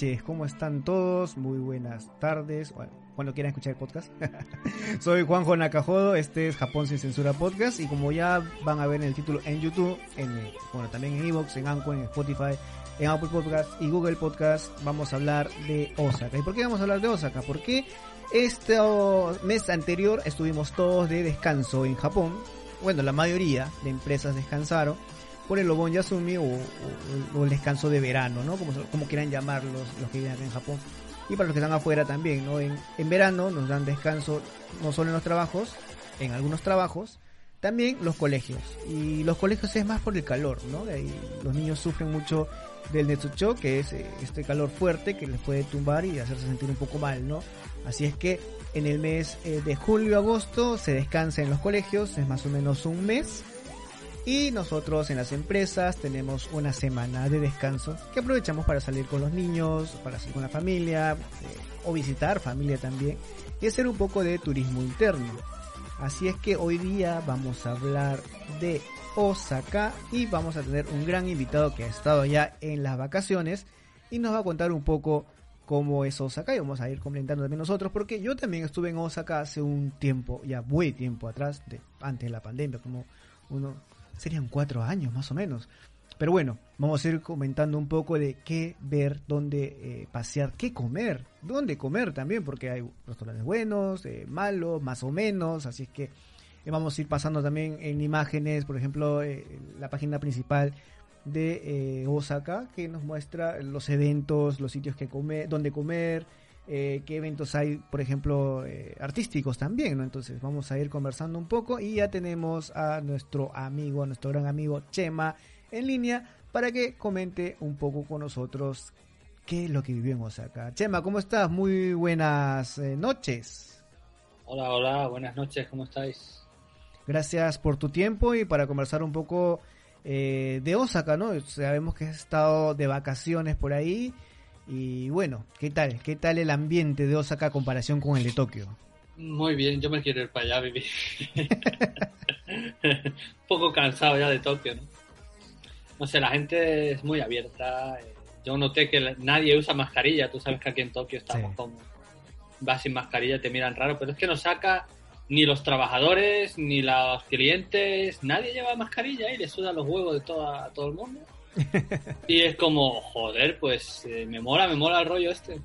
noches, ¿cómo están todos? Muy buenas tardes, bueno, cuando quieran escuchar el podcast. Soy Juanjo Nakajodo, este es Japón sin censura podcast y como ya van a ver en el título en YouTube, en, bueno, también en Evox, en Anchor, en Spotify, en Apple Podcast y Google Podcast, vamos a hablar de Osaka. ¿Y por qué vamos a hablar de Osaka? Porque este mes anterior estuvimos todos de descanso en Japón. Bueno, la mayoría de empresas descansaron por el Obon Yasumi o, el descanso de verano, ¿no? Como, como quieran llamarlos los que viven acá en Japón. Y para los que están afuera también, ¿no? En, verano nos dan descanso no solo en los trabajos, en algunos trabajos, también los colegios. Y los colegios es más por el calor, ¿no? los niños sufren mucho del Netsucho, que es eh, este calor fuerte que les puede tumbar y hacerse sentir un poco mal, ¿no? Así es que en el mes eh, de julio-agosto se descansa en los colegios, es más o menos un mes y nosotros en las empresas tenemos una semana de descanso que aprovechamos para salir con los niños, para salir con la familia, eh, o visitar familia también, y hacer un poco de turismo interno. Así es que hoy día vamos a hablar de Osaka y vamos a tener un gran invitado que ha estado ya en las vacaciones y nos va a contar un poco cómo es Osaka y vamos a ir comentando también nosotros porque yo también estuve en Osaka hace un tiempo, ya muy tiempo atrás, de, antes de la pandemia, como uno serían cuatro años más o menos. Pero bueno, vamos a ir comentando un poco de qué ver, dónde eh, pasear, qué comer, dónde comer también, porque hay restaurantes buenos, eh, malos, más o menos, así es que eh, vamos a ir pasando también en imágenes, por ejemplo, la página principal de Osaka, que nos muestra los eventos, los sitios que comer, dónde comer, eh, qué eventos hay, por ejemplo, eh, artísticos también, ¿no? Entonces vamos a ir conversando un poco y ya tenemos a nuestro amigo, a nuestro gran amigo Chema en línea para que comente un poco con nosotros qué es lo que vivimos acá. Chema, ¿cómo estás? Muy buenas eh, noches. Hola, hola, buenas noches, ¿cómo estáis? Gracias por tu tiempo y para conversar un poco de Osaka, ¿no? Sabemos que has estado de vacaciones por ahí y bueno, ¿qué tal? ¿Qué tal el ambiente de Osaka a comparación con el de Tokio? Muy bien, yo me quiero ir para allá a vivir. Un poco cansado ya de Tokio, ¿no? No sé, la gente es muy abierta. Eh, yo noté que nadie usa mascarilla. Tú sabes que aquí en Tokio estamos como... Vas sin mascarilla, te miran raro, pero es que no saca ni los trabajadores, ni los clientes, nadie lleva mascarilla y le suda los huevos de toda, todo el mundo y es como, joder, pues eh, me mola, me mola el rollo este.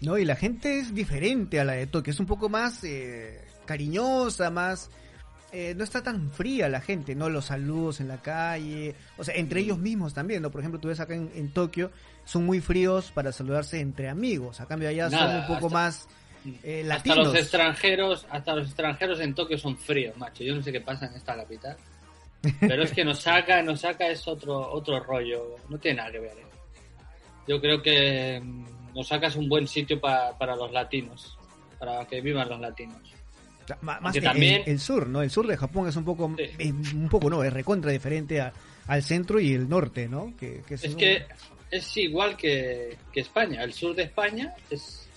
No, y la gente es diferente a la de Tokio, es un poco más eh, cariñosa, más... Eh, no está tan fría la gente, ¿no? Los saludos en la calle, o sea, entre ellos mismos también, ¿no? Por ejemplo, tú ves acá en, Tokio, son muy fríos para saludarse entre amigos, a cambio allá son un poco más latinos. Hasta los extranjeros, hasta los extranjeros en Tokio son fríos, macho. Yo no sé qué pasa en esta capital. Pero es que nos saca, nos saca es otro, otro rollo. No tiene nada que ver. ¿eh? Yo creo que mm, nos sacas un buen sitio para los latinos, para que vivan los latinos. Más que también el, sur, ¿no? El sur de Japón es un poco, un poco no, es recontra diferente al centro y el norte, ¿no? Que, es que es igual que, España. El sur de España es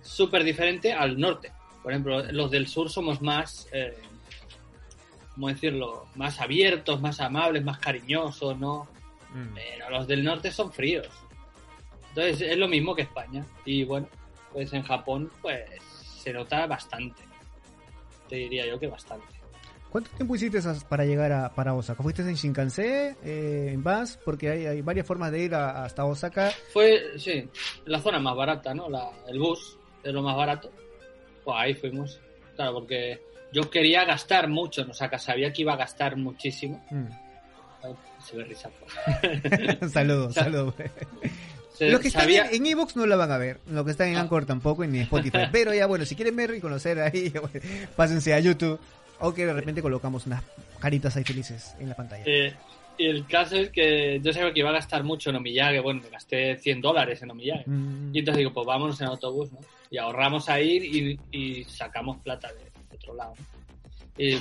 súper diferente al norte. Por ejemplo, los del sur somos más eh, ¿cómo decirlo? Más abiertos, más amables, más cariñosos, ¿no? Mm. Pero los del norte son fríos. Entonces es lo mismo que España. Y bueno, pues en Japón pues se nota bastante. Te diría yo que bastante. ¿Cuánto tiempo hiciste para llegar a para Osaka? ¿Fuiste en Shinkansen, eh, en bus? Porque hay, varias formas de ir hasta Osaka. Fue, sí, la zona más barata, ¿no? La, el bus es lo más barato. Pues ahí fuimos. Claro, porque yo quería gastar mucho en Osaka, sabía que iba a gastar muchísimo. Mm. se ve risa. saludos, saludos. Los que están en Evox no la van a ver, los que están en ah. Anchor tampoco, ni en Spotify. Pero ya bueno, si quieren ver y conocer ahí, pásense a YouTube. O que de repente colocamos unas caritas ahí felices en la pantalla. Eh, y el caso es que yo sabía que iba a gastar mucho en Omiyage, bueno, me gasté 100 dólares en Omiyage. Mm. Y entonces digo, pues vámonos en autobús, ¿no? Y ahorramos a ir y, y sacamos plata de, lado.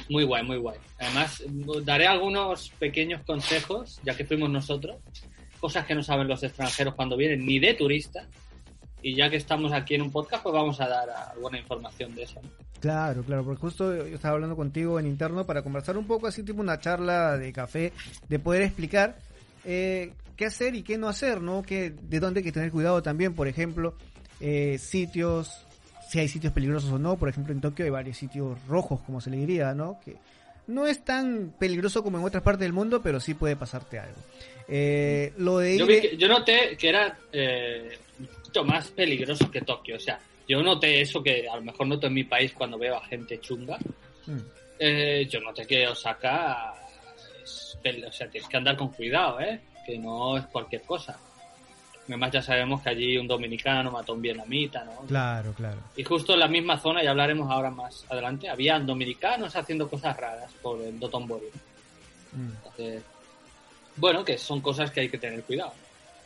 Muy guay, muy guay. Además, daré algunos pequeños consejos, ya que fuimos nosotros, cosas que no saben los extranjeros cuando vienen, ni de turista. Y ya que estamos aquí en un podcast, pues vamos a dar alguna información de eso. Claro, claro, porque justo yo estaba hablando contigo en interno para conversar un poco, así tipo una charla de café, de poder explicar eh, qué hacer y qué no hacer, ¿no? Que, de dónde hay que tener cuidado también, por ejemplo, eh, sitios, si hay sitios peligrosos o no. Por ejemplo, en Tokio hay varios sitios rojos, como se le diría, ¿no? Que no es tan peligroso como en otras partes del mundo, pero sí puede pasarte algo. Eh, lo de Yo, que- yo noté que era eh, mucho más peligroso que Tokio. O sea, yo noté eso que a lo mejor noto en mi país cuando veo a gente chunga. Mm, Eh, yo noté que Osaka es o sea, tienes que andar con cuidado, ¿eh? Que no es cualquier cosa. Además ya sabemos que allí un dominicano mató a un vietnamita, ¿no? Claro, claro. Y justo en la misma zona, y hablaremos ahora más adelante, habían dominicanos haciendo cosas raras por el Dotonbori. Mm, Entonces, bueno, que son cosas que hay que tener cuidado.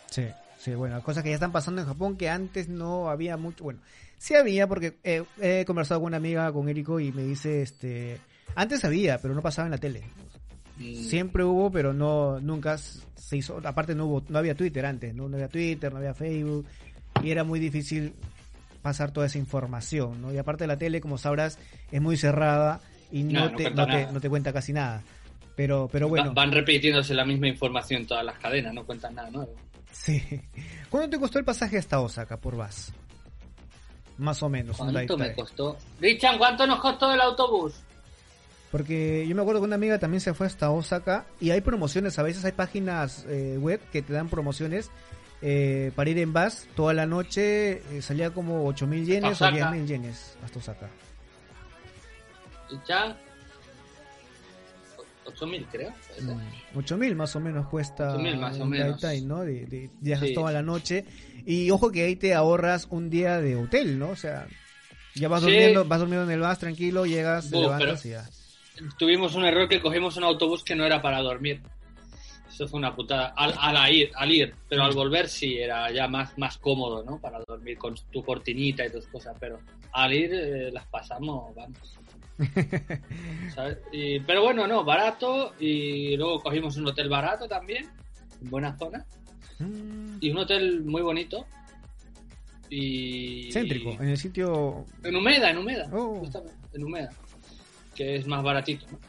sí, sí, bueno, cosas que ya están pasando en Japón que antes no había mucho. Bueno, sí había porque eh, he conversado con una amiga, con Eriko, y me dice, este, antes había, pero no pasaba en la tele. Mm, Siempre hubo, pero no nunca se hizo. Aparte no hubo, no había Twitter antes, no, no había Twitter, no había Facebook y era muy difícil pasar toda esa información, ¿no? Y aparte la tele, como sabrás, es muy cerrada y no, te, cuenta no, te, no te cuenta casi nada. Pero, pero bueno, Van repitiéndose la misma información en todas las cadenas, no cuentan nada nuevo. sí. ¿Cuánto te costó el pasaje hasta Osaka por VAS? Más o menos. ¿Cuánto me costó? Richard, ¿cuánto nos costó el autobús? Porque yo me acuerdo que una amiga también se fue hasta Osaka y hay promociones, a veces hay páginas eh, web que te dan promociones eh, para ir en bus toda la noche, eh, salía como 8.000 yenes o Osaka. 10.000 yenes hasta Osaka. Richard, 8.000 creo. puede ser. Mm, 8.000 más o menos cuesta 8.000 más o menos. daitai, ¿no? De, de- viajas Sí. toda la noche y ojo que ahí te ahorras un día de hotel, ¿no? O sea, ya vas Sí. durmiendo, vas durmiendo en el bus tranquilo, llegas, te Bu, levantas y ya. Tuvimos un error que cogimos un autobús que no era para dormir. Eso fue una putada. Al, al ir, al ir, pero al volver sí era ya más, más cómodo, ¿no? Para dormir con tu cortinita y tus cosas, pero al ir eh, las pasamos, vamos. ¿Sabes? Y- pero bueno, no, barato y luego cogimos un hotel barato también, en buena zona, Mm, y un hotel muy bonito. Y... Céntrico, en el sitio... En Humeda, en Humeda. Oh. Justamente, en Humeda. Que es más baratito. ¿no?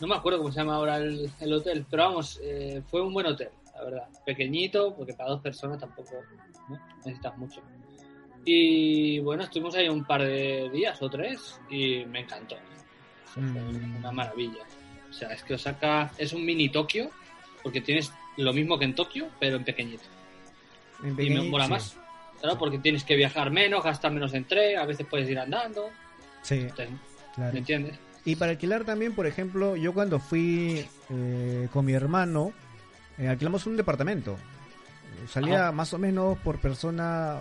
No me acuerdo cómo se llama ahora el, el hotel, pero vamos, eh, fue un buen hotel, la verdad. Pequeñito, porque para dos personas tampoco ¿no? necesitas mucho. Y bueno, estuvimos ahí un par de días o tres y me encantó. Fue Mm. una maravilla. O sea, es que Osaka es un mini Tokio, porque tienes lo mismo que en Tokio, pero en pequeñito. en Y me mola más. Claro, porque tienes que viajar menos, gastar menos en tren, a veces puedes ir andando. Sí, Entonces, claro. ¿Me entiendes? Y para alquilar también, por ejemplo, yo cuando fui eh, con mi hermano, eh, alquilamos un departamento. Eh, Salía Ajá. más o menos por persona,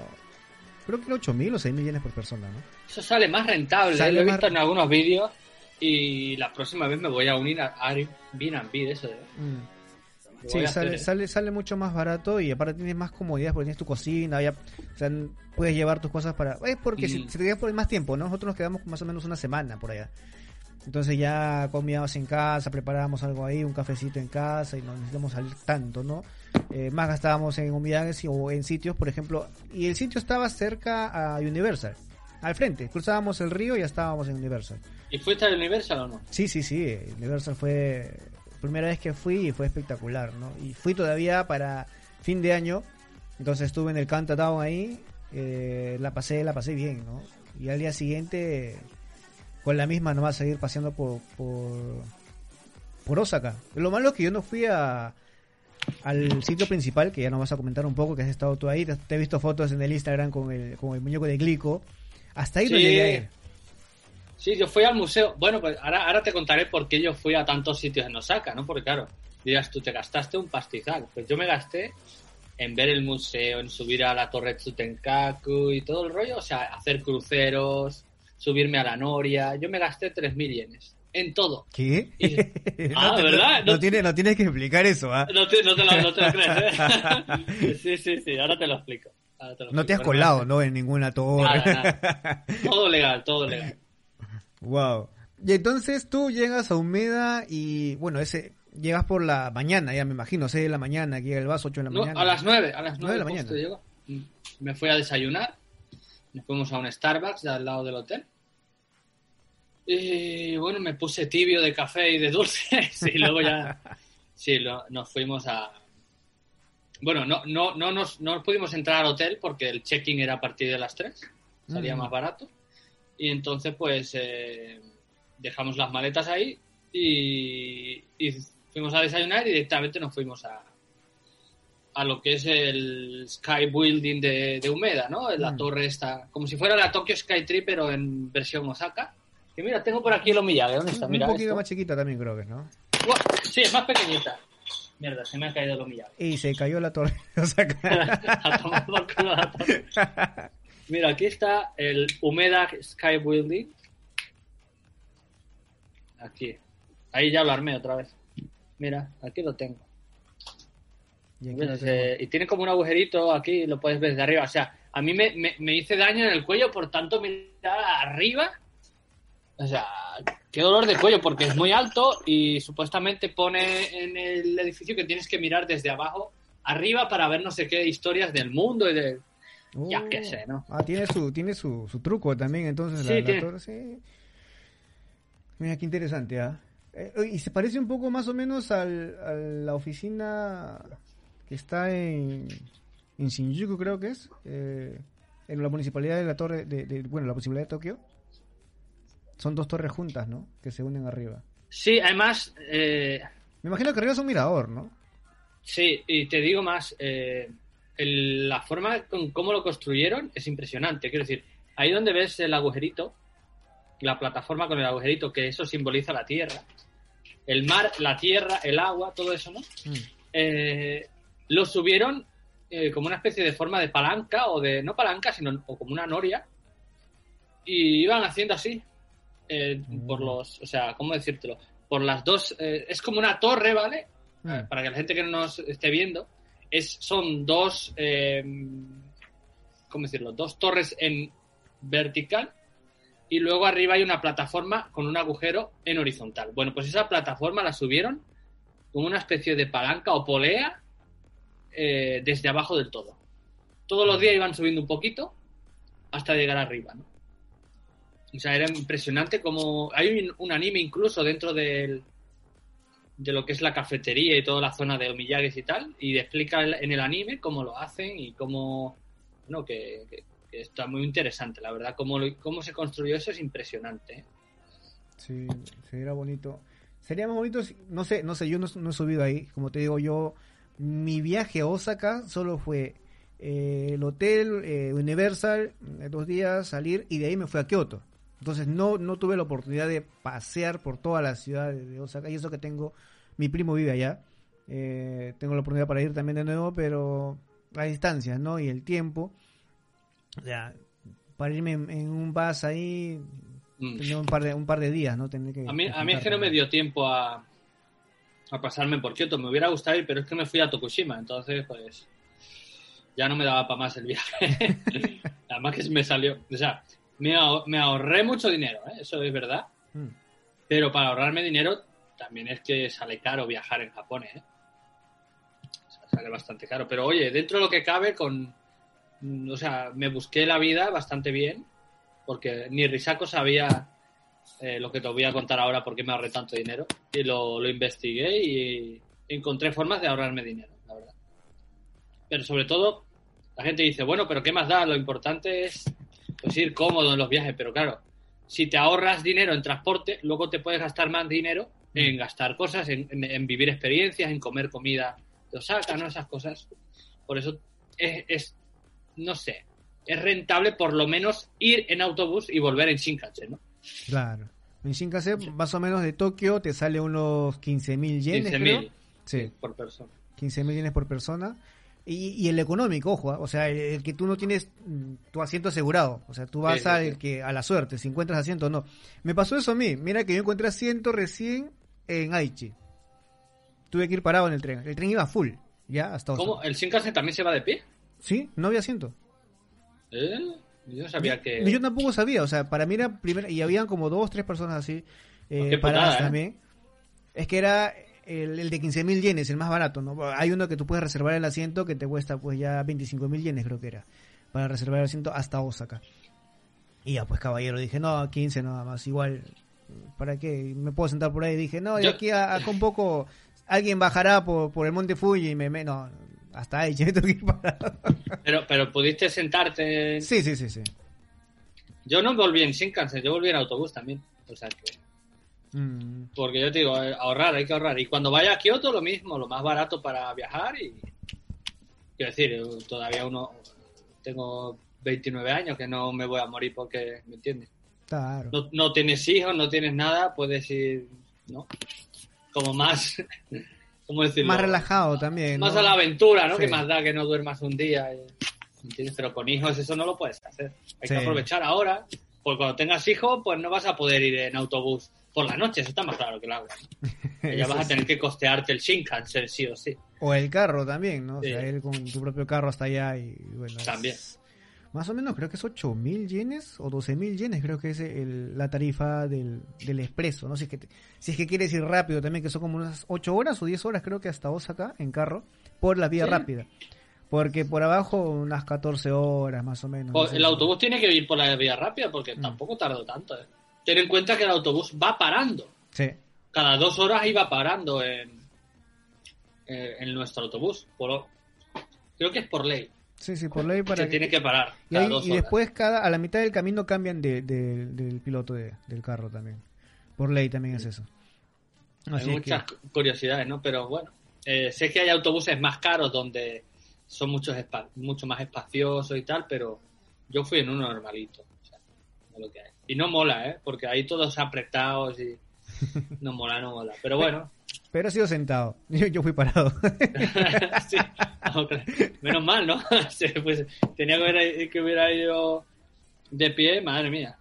creo que era 8 mil o 6 mil yenes por persona, ¿no? Eso sale más rentable. Sale Lo he más- visto en algunos vídeos y la próxima vez me voy a unir a Airbnb de eso. ¿eh? Lo voy Sí, sale, ¿eh? sale, sale mucho más barato y aparte tienes más comodidad porque tienes tu cocina, ya, o sea, puedes llevar tus cosas para... Es porque si, Mm. si te quedas por más tiempo, ¿no? Nosotros nos quedamos más o menos una semana por allá. Entonces ya comíamos en casa, preparábamos algo ahí, un cafecito en casa y no necesitamos salir tanto, ¿no? Eh, más gastábamos en unidades y- o en sitios, por ejemplo, y el sitio estaba cerca a Universal, al frente, cruzábamos el río y ya estábamos en Universal. ¿Y fuiste al Universal o no? Sí, sí, sí. Universal fue primera vez que fui y fue espectacular, ¿no? Y fui todavía para fin de año, entonces estuve en el countdown ahí, eh, la pasé, la pasé bien, ¿no? Y al día siguiente con la misma nomás seguir paseando por por, por Osaka. Lo malo es que yo no fui a al sitio principal, que ya nos vas a comentar un poco, que has estado tú ahí, te, te he visto fotos en el Instagram con el, con el muñeco de Glico. Hasta ahí no Sí. llegué a ir. Sí, yo fui al museo. Bueno, pues ahora, ahora te contaré por qué yo fui a tantos sitios en Osaka, ¿no? Porque claro, dirás, tú te gastaste un pastizal. Pues yo me gasté en ver el museo, en subir a la torre Tsutenkaku y todo el rollo, o sea, hacer cruceros, subirme a la Noria. Yo me gasté 3.000 yenes. En todo. ¿Qué? Y- Ah, te- ¿verdad? No, No- tiene, no tienes que explicar eso, ¿ah? No te, no te lo, no te lo crees, ¿eh? Sí, sí, sí, ahora te lo explico. Ahora te lo No te has colado, ¿no? En ninguna torre. Nada, nada. Todo legal, todo legal. wow. Y entonces tú llegas a Humeda y, bueno, ese llegas por la mañana, ya me imagino, 6 de la mañana, aquí el bus 8 de la No, mañana. a las 9, a las 9 Nueve de la mañana. llego. Mm. Me fui a desayunar. Nos fuimos a un Starbucks de al lado del hotel. Y bueno, me puse tibio de café y de dulces. y luego ya. Sí, lo- nos fuimos a, bueno, no, no, no, nos, no pudimos entrar al hotel porque el check-in era a partir de las 3, salía Mm. más barato. Y entonces, pues, eh, dejamos las maletas ahí y, y fuimos a desayunar y directamente nos fuimos a, a lo que es el Sky Building de, de Humeda, ¿no? La Mm. torre esta, como si fuera la Tokyo Sky Tree, pero en versión Osaka. Y mira, tengo por aquí el Omiyage, ¿dónde está? Mira un poquito esto. más chiquita también creo que, ¿no? Sí, es más pequeñita. Mierda, se me ha caído el Omiyage. Y se cayó la torre. O sea, A tomar por culo la torre. Mira, aquí está el Humeda Sky Building. Aquí. Ahí ya lo armé otra vez. Mira, aquí lo tengo. Y. Eh, tiene como un agujerito aquí, lo puedes ver desde arriba. O sea, a mí me, me, me hice daño en el cuello, por tanto mirar arriba. O sea, qué dolor de cuello, porque es muy alto y supuestamente pone en el edificio que tienes que mirar desde abajo arriba para ver no sé qué historias del mundo y de... ya Oh. qué sé, ¿no? Ah, tiene su, tiene su, su truco también, entonces Sí, la, la tiene. torre, sí. Mira qué interesante, ¿ah? Eh, y se parece un poco más o menos al, a la oficina que está en, en Shinjuku, creo que es, eh, en la municipalidad de la torre, de, de- bueno, la municipalidad de Tokio. Son dos torres juntas, ¿no? Que se unen arriba. Sí, además, eh, Me imagino que arriba es un mirador, ¿no? sí, y te digo más, eh, el- la forma con cómo lo construyeron es impresionante. Quiero decir, ahí donde ves el agujerito, la plataforma con el agujerito, que eso simboliza la tierra, el mar, la tierra, el agua, todo eso, ¿no? Mm. Eh, lo subieron eh, como una especie de forma de palanca, o de, no palanca, sino o como una noria, y iban haciendo así, eh, Mm. por los, o sea, ¿cómo decírtelo? Por las dos, eh, es como una torre, ¿vale? Mm. Para que la gente que no nos esté viendo, es, son dos, ¿cómo decirlo? Dos torres en vertical y luego arriba hay una plataforma con un agujero en horizontal. Bueno, pues esa plataforma la subieron como una especie de palanca o polea eh, desde abajo del todo. Todos los días iban subiendo un poquito hasta llegar arriba, ¿no? O sea, era impresionante como... Hay un, anime incluso dentro del, de lo que es la cafetería y toda la zona de Omiyages y tal, y explica en el anime cómo lo hacen y cómo... Bueno, que, está muy interesante, la verdad. Cómo, lo- cómo se construyó eso es impresionante. ¿eh? Sí, sería bonito. Sería más bonito, no sé, no sé, yo no he subido ahí, como te digo, yo, mi viaje a Osaka solo fue eh, el hotel, eh, Universal, eh, dos días, salir, y de ahí me fui a Kioto. Entonces no, no tuve la oportunidad de pasear por toda la ciudad de, Osaka, y eso que tengo, mi primo vive allá, eh, tengo la oportunidad para ir también de nuevo, pero a distancias, ¿no? Y el tiempo, o sea, para irme en, en un bus ahí, Mm. tendría un par de, un par de días, ¿no? Tendría que A mí, a mí es que no me dio tiempo a, a pasarme por Kioto. Me hubiera gustado ir, pero es que me fui a Tokushima, entonces pues ya no me daba para más el viaje. Además que me salió, o sea, me, ahor- me ahorré mucho dinero, ¿eh? eso es verdad, Mm. pero para ahorrarme dinero también es que sale caro viajar en Japón, ¿eh? O sea, sale bastante caro. Pero oye, dentro de lo que cabe con... O sea, me busqué la vida bastante bien, porque ni Risako sabía eh, lo que te voy a contar ahora porque me ahorré tanto dinero. Y lo, lo investigué y encontré formas de ahorrarme dinero, la verdad. Pero sobre todo, la gente dice, bueno, pero ¿qué más da? Lo importante es pues, ir cómodo en los viajes. Pero claro, si te ahorras dinero en transporte, luego te puedes gastar más dinero en gastar cosas, en, vivir experiencias, en comer comida de Osaka, ¿no? Esas cosas. Por eso es, es, no sé, es rentable por lo menos ir en autobús y volver en Shinkansen, ¿no? Claro. En Shinkansen, más o menos de Tokio, te sale unos 15.000 yenes, creo. 15.000 Sí, por persona. 15.000 yenes por persona. Y, y el económico, ojo, ¿ah? o sea, el, el que tú no tienes mm, tu asiento asegurado. O sea, tú vas Sí, sí, al sí. que a la suerte, si encuentras asiento o no. Me pasó eso a mí. Mira que yo encontré asiento recién en Aichi. Tuve que ir parado en el tren. El tren iba full, ya, hasta. ¿Cómo? ¿El Shinkansen también se va de pie? Sí, no había asiento. ¿Eh? Yo no sabía que... Yo tampoco sabía, o sea, para mí era primera, y habían como dos, tres personas así eh, paradas putada, ¿eh? también. Es que era el, el de 15.000 yenes, el más barato, ¿no? Hay uno que tú puedes reservar el asiento que te cuesta pues ya 25.000 yenes creo que era, para reservar el asiento hasta Osaka. Y ya pues caballero, dije, no, 15 nada más, igual, ¿para qué? Me puedo sentar por ahí, dije, no, de Yo- aquí a, acá un poco, alguien bajará por, por el monte Fuji y me... me- no, hasta ahí, ya me tengo que ir parado. Pero, pero pudiste sentarte. en- Sí, sí, sí, sí. Yo no volví en Shinkansen, yo volví en autobús también. O sea que. Mm, Porque yo te digo, eh, ahorrar, hay que ahorrar. Y cuando vaya a Kioto, lo mismo, lo más barato para viajar. Y. Quiero decir, eh, todavía uno. Tengo 29 años que no me voy a morir porque. ¿Me entiendes? claro. No, no tienes hijos, no tienes nada, puedes ir. ¿No? Como más. ¿Cómo decirlo? Más relajado también. Más ¿no? a la aventura, ¿no? Sí. Que más da que no duermas un día. ¿Entiendes? Pero con hijos eso no lo puedes hacer. Hay Sí. que aprovechar ahora. Porque cuando tengas hijos, pues no vas a poder ir en autobús por la noche. Eso está más claro que el agua. Ya vas a tener que costearte el Shinkansen, sí o sí. O el carro también, ¿no? O sea, ir con tu propio carro hasta allá y bueno. es- También. Más o menos creo que es 8.000 yenes o 12.000 yenes, creo que es el- la tarifa del, del expreso, ¿no? Si es, que te- si es que quieres ir rápido también, que son como unas 8 horas o 10 horas creo que hasta Osaka en carro, por la vía Sí. rápida. Porque por abajo unas 14 horas más o menos. Pues no sé. el autobús tiene que ir por la vía rápida porque Mm. tampoco tardó tanto. ¿eh? Ten en cuenta que el autobús va parando. Sí, Cada dos horas iba parando en, eh, en nuestro autobús. Por, creo que es por ley. Sí, sí, por ley para Se tiene que parar. Y, ahí- después cada a la mitad del camino cambian de, de- del piloto de- del carro también. Por ley también es eso. Hay Así muchas que- curiosidades, ¿no? Pero bueno, eh, sé que hay autobuses más caros donde son muchos mucho más espaciosos y tal, pero yo fui en uno normalito. o sea, es lo que hay. Y no mola, ¿eh? Porque ahí todos apretados y no mola, no mola. Pero bueno, Pero he sido sentado. Yo, yo fui parado. sí, no, claro. menos mal, ¿no? Sí, pues, tenía que haber, que hubiera ido de pie, madre mía.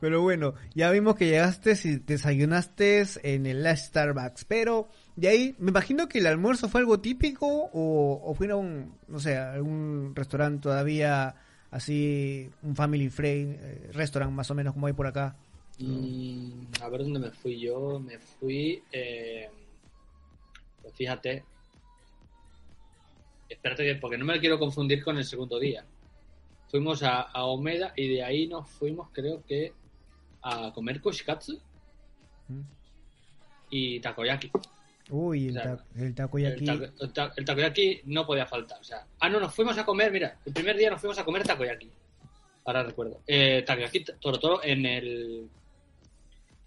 Pero bueno, ya vimos que llegaste y desayunaste en el Last Starbucks. Pero de ahí, me imagino que el almuerzo fue algo típico o, o fue a un, no sé, algún restaurante todavía así, un family friend, eh, restaurant más o menos como hay por acá. Mm, a ver dónde me fui yo. Me fui. eh, pues fíjate. Espérate, que, porque no me quiero confundir con el segundo día. Fuimos a, a Omeda y de ahí nos fuimos, creo que, a comer kushikatsu ¿Mm? y takoyaki. Uy, el, Claro. ta- el takoyaki. El, ta- el ta- el takoyaki no podía faltar. O sea, ah, no, nos fuimos a comer, mira, el primer día nos fuimos a comer takoyaki. Ahora recuerdo. Eh, takoyaki Toro Toro en el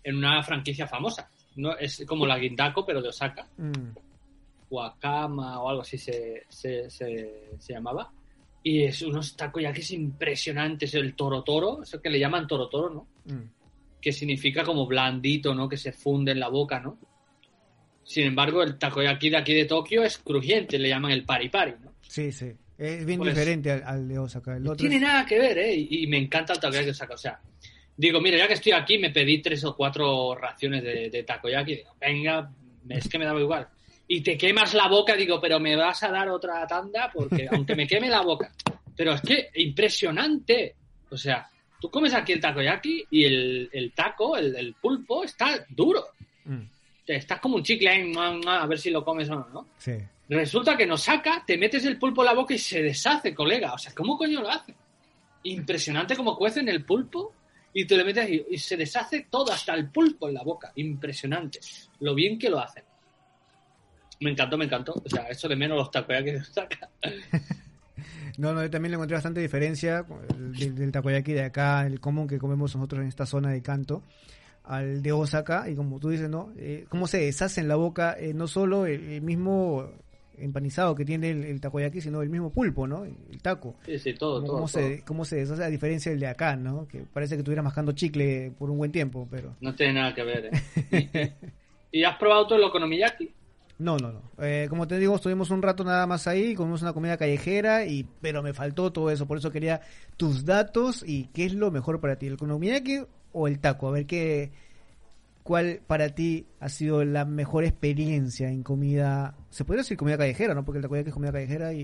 en una franquicia famosa. No, es como la Guindaco, pero de Osaka. Mm, Wakama o algo así se, se, se, se llamaba. Y es unos takoyakis impresionantes. El Toro Toro, eso que le llaman Toro Toro, ¿no? mm. que significa como blandito, ¿no? Que se funde en la boca, ¿no? Sin embargo, el takoyaki de aquí de Tokio es crujiente, le llaman el pari pari, ¿no? Sí, sí. Es bien Pues- diferente al, al de Osaka. El No otro tiene es- nada que ver, ¿eh? Y, y me encanta el takoyaki de Osaka. O sea, digo, mira, ya que estoy aquí, me pedí tres o cuatro raciones de, de takoyaki. Digo, venga, es que me daba igual. Y te quemas la boca, digo, pero me vas a dar otra tanda porque aunque me queme la boca. Pero es que impresionante. O sea, tú comes aquí el takoyaki y el, el taco, el, el pulpo, está duro. Mm, Estás como un chicle ahí, a ver si lo comes o no, ¿no? sí. Resulta que nos saca, te metes el pulpo en la boca y se deshace, colega. O sea, ¿cómo coño lo hace? Impresionante como cuecen el pulpo y te lo metes y, y se deshace todo, hasta el pulpo en la boca. Impresionante. Lo bien que lo hacen. Me encantó, me encantó. O sea, eso de menos los takoyaki de Osaka. No, no, yo también le encontré bastante diferencia el del, takoyaki de acá, el común que comemos nosotros en esta zona de Kanto, al de Osaka. Y como tú dices, ¿no? Eh, cómo se deshace en la boca eh, no solo el mismo empanizado que tiene el, el takoyaki, sino el mismo pulpo, ¿no? El taco. Sí, sí, todo, Cómo, todo. cómo todo. se, cómo se deshace a diferencia del de acá, ¿no? Que parece que estuviera mascando chicle por un buen tiempo, pero... No tiene nada que ver, ¿eh? ¿Y, y has probado todo el okonomiyaki? No, no, no. Eh, como te digo, estuvimos un rato nada más ahí, comimos una comida callejera, y pero me faltó todo eso. Por eso quería tus datos y qué es lo mejor para ti, el konomiyaki o el taco. A ver qué, cuál para ti ha sido la mejor experiencia en comida. Se puede decir comida callejera, ¿no? Porque el takoyaki es comida callejera y,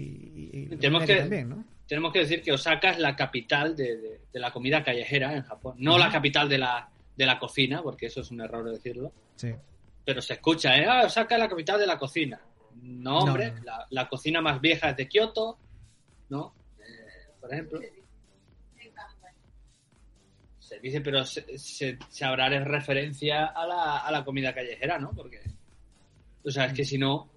y- Tenemos que- también, ¿no? tenemos que decir que Osaka es la capital de, de- de la comida callejera en Japón. No la capital de la, de la cocina, porque eso es un error decirlo. Sí. Pero se escucha, ¿eh? Ah, Osaka es la capital de la cocina. No, hombre, No, no. La, la cocina más vieja es de Kioto, ¿no? Eh, por ejemplo. Se dice, pero se, se, se habrá referencia a la, a la comida callejera, ¿no? Porque, o sea, es que si no,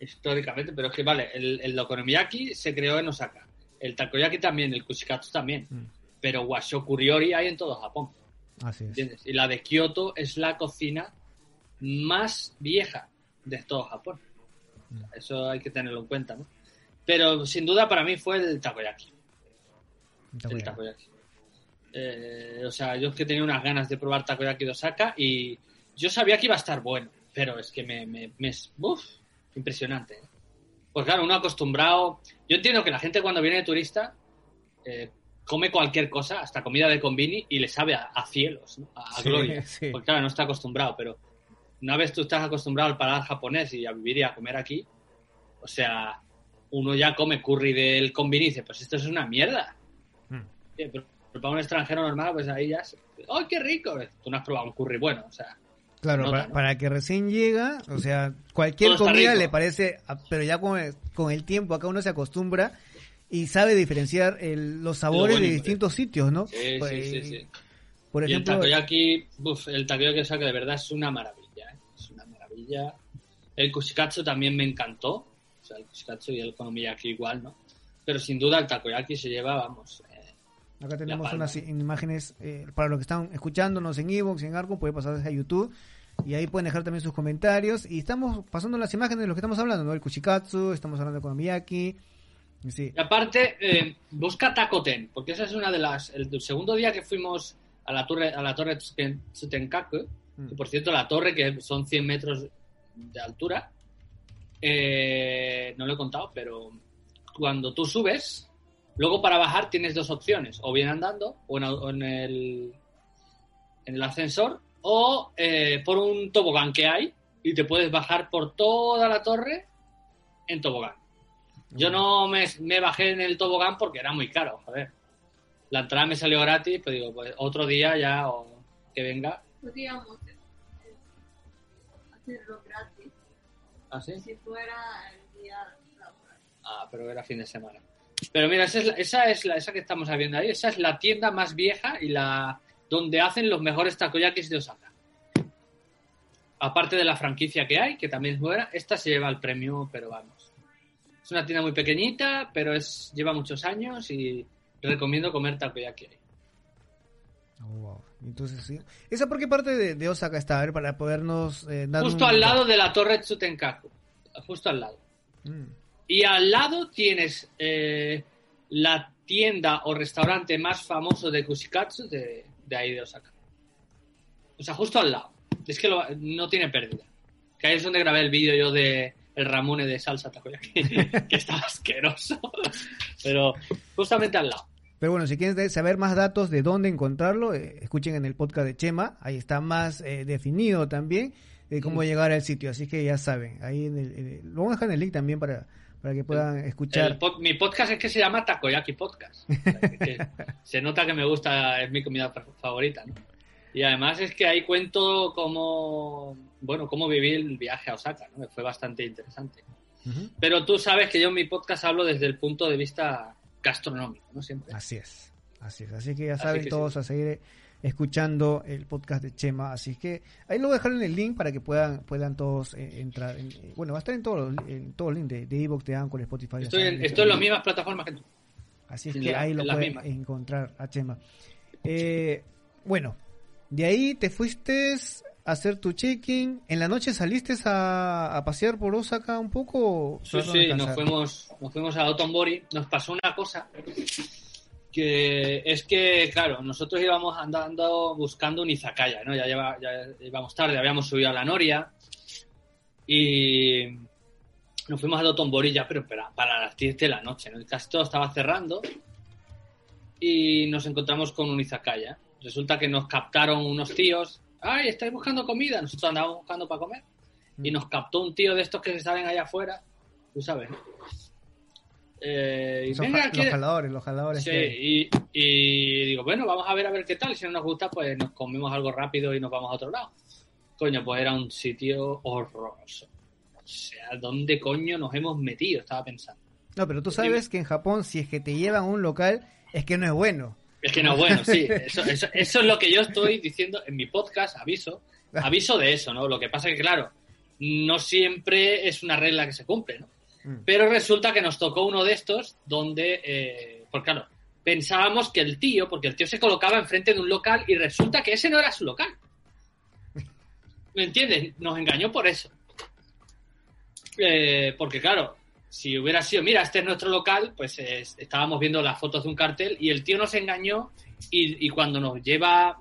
históricamente, pero es que vale, el, el okonomiyaki se creó en Osaka, el takoyaki también, el kushikatsu también, Mm. pero washoku ryori hay en todo Japón, Así es. ¿entiendes? Y la de Kioto es la cocina más vieja de todo Japón. Mm. Eso hay que tenerlo en cuenta, ¿no? Pero sin duda para mí fue el takoyaki. El takoyaki. Eh, o sea, yo es que tenía unas ganas de probar takoyaki de Osaka y yo sabía que iba a estar bueno, pero es que me, me, me- uf, impresionante. Pues claro, uno acostumbrado. Yo entiendo que la gente cuando viene de turista eh, come cualquier cosa, hasta comida de combini, y le sabe a, a cielos, ¿no? a, a Sí, gloria. sí. Porque claro, no está acostumbrado, pero una vez tú estás acostumbrado al paladar japonés y a vivir y a comer aquí, o sea, uno ya come curry del combini y dice, pues esto es una mierda. Mm. Pero para un extranjero normal, pues ahí ya... ¡Ay, qué rico! Tú no has probado un curry bueno, o sea... Claro, nota, para, ¿no? para que recién llega, o sea, cualquier comida le parece, ah, pero ya con el, con el tiempo acá uno se acostumbra y sabe diferenciar el- los sabores bueno de distintos sitios, ¿no? Sí, Pues, sí, sí, sí. Por y el ejemplo, takoyaki, uf, el takoyaki Osaka de verdad es una maravilla, ¿eh? es una maravilla. El kushikatsu también me encantó, o sea, el kushikatsu y el konomiyaki igual, ¿no? Pero sin duda el takoyaki se lleva, vamos, acá tenemos unas imágenes eh, para los que están escuchándonos en Evox, en Arco, puede pasar a YouTube y ahí pueden dejar también sus comentarios y estamos pasando las imágenes de lo que estamos hablando, ¿no? El kushikatsu, estamos hablando de Konomiyaki. Sí. Y aparte, eh, busca Takoten, porque esa es una de las. El, el segundo día que fuimos a la torre, a la torre Tsutenkaku, Mm. que por cierto, la torre, que son 100 metros de altura, eh, no lo he contado, pero cuando tú subes, luego para bajar tienes dos opciones: o bien andando, o en, o en el, en el ascensor, o eh, por un tobogán que hay, y te puedes bajar por toda la torre en tobogán. Yo no me, me bajé en el tobogán porque era muy caro, joder. La entrada me salió gratis, pero digo, pues otro día ya o que venga. podríamos eh, hacerlo gratis ¿Ah, sí? si fuera el día laboral. Ah, pero era fin de semana. Pero mira, esa es, la, esa es la esa que estamos viendo ahí. Esa es la tienda más vieja y la donde hacen los mejores takoyakis de Osaka. Aparte de la franquicia que hay, que también es buena, esta se lleva el premio, pero vamos. Es una tienda muy pequeñita, pero es lleva muchos años y recomiendo comer takoyaki ahí. Oh, wow. Entonces, sí. ¿Esa por qué parte de, de Osaka está? A ver, para podernos eh, dar Justo un- al lado de la torre Tsutenkaku. Justo al lado. Mm. Y al lado tienes eh, la tienda o restaurante más famoso de kushikatsu de, de ahí de Osaka. O sea, justo al lado. Es que lo- no tiene pérdida. Que ahí es donde grabé el vídeo yo de el Ramune de salsa takoyaki, que estaba asqueroso. Pero justamente al lado. Pero bueno, si quieren saber más datos de dónde encontrarlo, eh, escuchen en el podcast de Chema, ahí está más eh, definido también de cómo Mm. llegar al sitio, así que ya saben, ahí en el, en el- lo vamos a dejar en el link también para, para que puedan escuchar. El pod- mi podcast es que se llama Takoyaki Podcast. O sea, que- que se nota que me gusta, es mi comida fa- favorita, ¿no? Y además es que ahí cuento cómo, bueno, cómo viví el viaje a Osaka, ¿no? Que fue bastante interesante. Ujú. Pero tú sabes que yo en mi podcast hablo desde el punto de vista gastronómico, ¿no? Siempre. Así es, así es, así que ya saben todos a seguir escuchando el podcast de Chema, así que ahí lo voy a dejar en el link para que puedan puedan todos eh, entrar, en- eh, bueno, va a estar en todos en todos los links de, de Evox, de Anchor, Spotify. Estoy en, estoy en las todo. mismas plataformas que tú. Así es que la- ahí lo pueden mismas. encontrar a Chema. Eh, bueno, de ahí te fuiste a hacer tu check-in. ¿En la noche saliste a, a pasear por Osaka un poco? Sí, sí, nos fuimos, nos fuimos a Otonbori. Nos pasó una cosa que es que, claro, nosotros íbamos andando buscando un izakaya, ¿no? Ya, lleva, ya íbamos tarde, habíamos subido a la Noria y nos fuimos a Otonbori ya, pero para, para las 10 de la noche, ¿no? Casi todo estaba cerrando y nos encontramos con un izakaya. Resulta que nos captaron unos tíos. ¡Ay, estáis buscando comida! Nosotros andábamos buscando para comer y nos captó un tío de estos que se salen allá afuera, tú sabes. Eh, y Los, venga, ja- ¿quiere- los jaladores, los jaladores. Sí, que- y, y digo, bueno, vamos a ver a ver qué tal. Si no nos gusta, pues nos comemos algo rápido y nos vamos a otro lado. Coño, pues era un sitio horroroso. O sea, ¿dónde coño nos hemos metido? Estaba pensando. No, pero tú sabes que en Japón, si es que te llevan a un local, es que no es bueno. Es que no, bueno, sí, eso, eso, eso es lo que yo estoy diciendo en mi podcast, aviso, aviso de eso, ¿no? Lo que pasa es que, claro, no siempre es una regla que se cumple, ¿no? Mm. Pero resulta que nos tocó uno de estos donde, eh, pues claro, pensábamos que el tío, porque el tío se colocaba enfrente de un local y resulta que ese no era su local. ¿Me entiendes? Nos engañó por eso. Eh, porque claro, si hubiera sido, mira, este es nuestro local, pues estábamos viendo las fotos de un cartel y el tío nos engañó y, y cuando nos lleva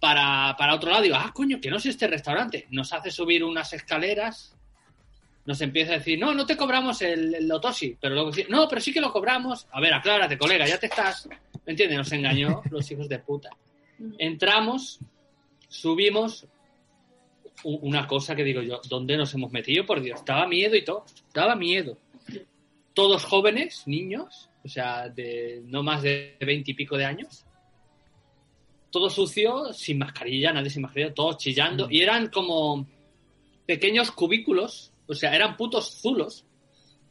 para, para otro lado, digo, ah, coño, que no es este restaurante. Nos hace subir unas escaleras, nos empieza a decir, no, no te cobramos el, el lotosi, pero luego dice, no, pero sí que lo cobramos. A ver, aclárate, colega, ya te estás, ¿me entiendes? Nos engañó los hijos de puta. Entramos, subimos, una cosa que digo yo, ¿dónde nos hemos metido? Por Dios, daba miedo y todo, daba miedo. Todos jóvenes, niños, o sea, de no más de veinte y pico de años. Todo sucio, sin mascarilla, nadie sin mascarilla, todos chillando. Mm. Y eran como pequeños cubículos, o sea, eran putos zulos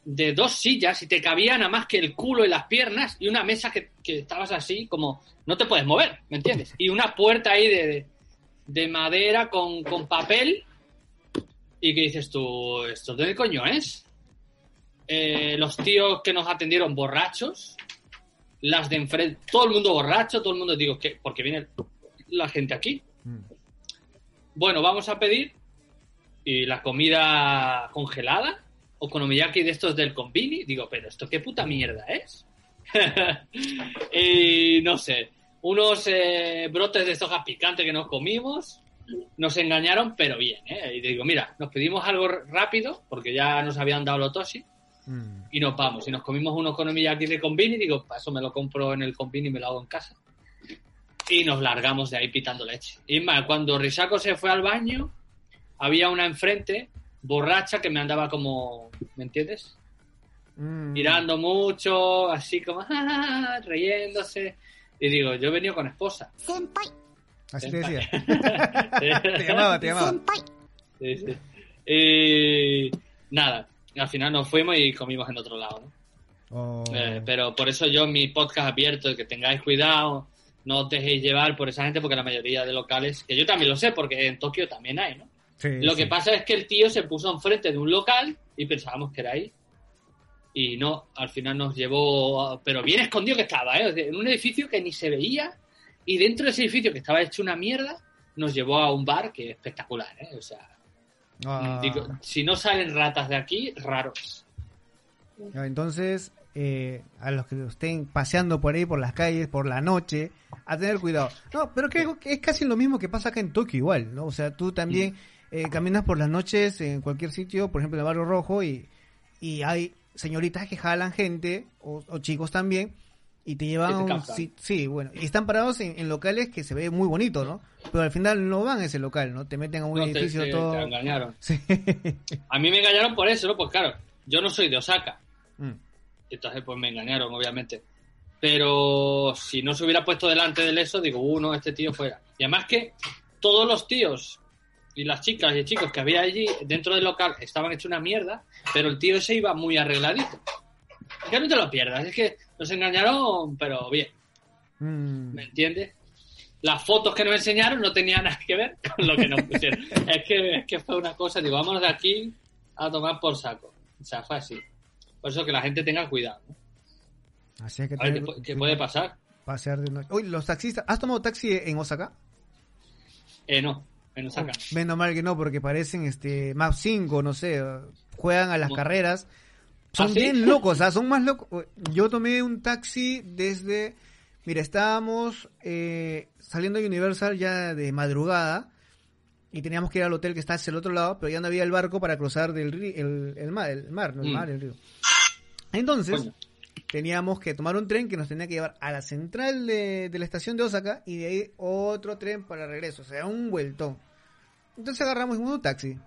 de dos sillas y te cabían a más que el culo y las piernas y una mesa que, que estabas así como no te puedes mover, ¿me entiendes? Y una puerta ahí de, de, de madera con, con papel y que dices tú, ¿esto de coño es? Eh, los tíos que nos atendieron borrachos, las de enfrente, todo el mundo borracho, todo el mundo digo, ¿qué? ¿Por qué viene la gente aquí? Mm. Bueno, vamos a pedir y la comida congelada, okonomiyaki de estos del convini. Digo, pero esto qué puta mierda es. y no sé, unos eh, brotes de soja picante que nos comimos, nos engañaron, pero bien. ¿eh? Y digo, mira, nos pedimos algo rápido, porque ya nos habían dado lo tosi, Mm. y nos vamos. Y nos comimos un okonomiyaki de convini, digo, para eso me lo compro en el convini y me lo hago en casa. Y nos largamos de ahí pitando leche. Y más, cuando Risako se fue al baño, había una enfrente, borracha, que me andaba como, ¿me entiendes? Mm. Mirando mucho, así como, "Ah", riéndose. Y digo, yo he venido con esposa. Así te decía. te llamaba, te llamaba. Sí, sí. Y nada, al final nos fuimos y comimos en otro lado. ¿no? Oh. Eh, pero por eso yo mi podcast abierto, que tengáis cuidado, no os dejéis llevar por esa gente, porque la mayoría de locales, que yo también lo sé, porque en Tokio también hay, ¿no? Sí, Lo sí. que pasa es que el tío se puso enfrente de un local y pensábamos que era ahí. Y no, al final nos llevó, a- pero bien escondido que estaba, ¿eh? En un edificio que ni se veía y dentro de ese edificio que estaba hecho una mierda, nos llevó a un bar que es espectacular, ¿eh? O sea, Ah. digo, si no salen ratas de aquí, raros. Entonces, eh, a los que estén paseando por ahí, por las calles, por la noche, a tener cuidado. No, pero creo que es casi lo mismo que pasa acá en Tokio igual, ¿no? O sea, tú también eh, caminas por las noches en cualquier sitio, por ejemplo en el Barrio Rojo, y, y hay señoritas que jalan gente, o, o chicos también, y te llevan un si- Sí, bueno, y están parados en, en locales que se ve muy bonito, ¿no? Pero al final no van a ese local, ¿no? Te meten a un No, edificio te- todo... te engañaron. Sí. A mí me engañaron por eso, ¿no? Pues claro, yo no soy de Osaka. Mm. Entonces, pues me engañaron, obviamente. Pero si no se hubiera puesto delante del eso, digo, uh, no, este tío fuera. Y además que todos los tíos y las chicas y chicos que había allí dentro del local estaban hechos una mierda, pero el tío ese iba muy arregladito. Que no te lo pierdas, es que nos engañaron, pero bien, Mm. ¿me entiendes? Las fotos que nos enseñaron no tenían nada que ver con lo que nos pusieron. es, que, es que fue una cosa, digo, vámonos de aquí a tomar por saco. O sea, fue así. Por eso que la gente tenga cuidado. ¿no? Así es que A ver, ¿qué, tener- pu- qué puede pasar? Pasear de noche. Uy, los taxistas. ¿Has tomado taxi en Osaka? Eh, no, Oh, menos mal que no, porque parecen este Map 5, no sé. Juegan a las carreras. Son ¿Ah, sí? bien locos, ¿ah? son más locos. Yo tomé un taxi desde. Mira, estábamos eh, saliendo de Universal ya de madrugada. Y teníamos que ir al hotel que está hacia el otro lado, pero ya no había el barco para cruzar del ri- el, el mar, el mar, no el Mm. mar, el río. Entonces. Teníamos que tomar un tren que nos tenía que llevar a la central de, de la estación de Osaka y de ahí otro tren para regreso, o sea, un vueltón. Entonces agarramos un taxi.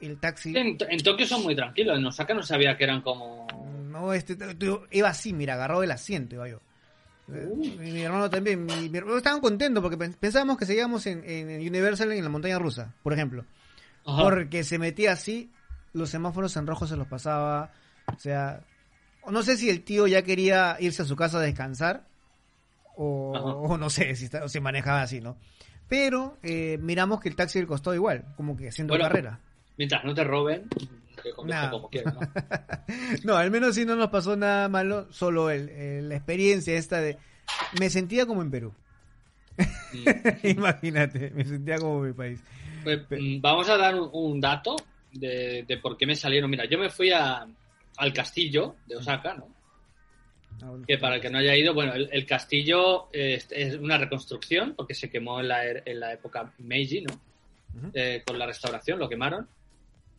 El taxi, En, en Tokio son muy tranquilos. En Osaka no sabía que eran como. no, este, iba así, mira, agarrado del asiento, iba yo. Uh. Mi, mi hermano también, mi, mi hermano estaban contentos porque pen- pensábamos que seguíamos en, en Universal en la montaña rusa, por ejemplo. Ajá. Porque se metía así, los semáforos en rojo se los pasaba. O sea, no sé si el tío ya quería irse a su casa a descansar. O, no sé si está- o se manejaba así, ¿no? pero eh, miramos que el taxi le costó igual, como que haciendo Bueno, carrera. Mientras no te roben, que Nah. como quieras, ¿no? no, al menos sí no nos pasó nada malo, solo el- el- la experiencia esta de... Me sentía como en Perú. Mm. Imagínate, me sentía como en mi país. Pues, mm, vamos a dar un, un dato de, de por qué me salieron. Mira, yo me fui a, al castillo de Osaka, ¿no? Ah, bueno. Que para el que no haya ido, bueno, el, el castillo es, es una reconstrucción porque se quemó en la, er- en la época Meiji, ¿no? Eh, con la restauración, lo quemaron.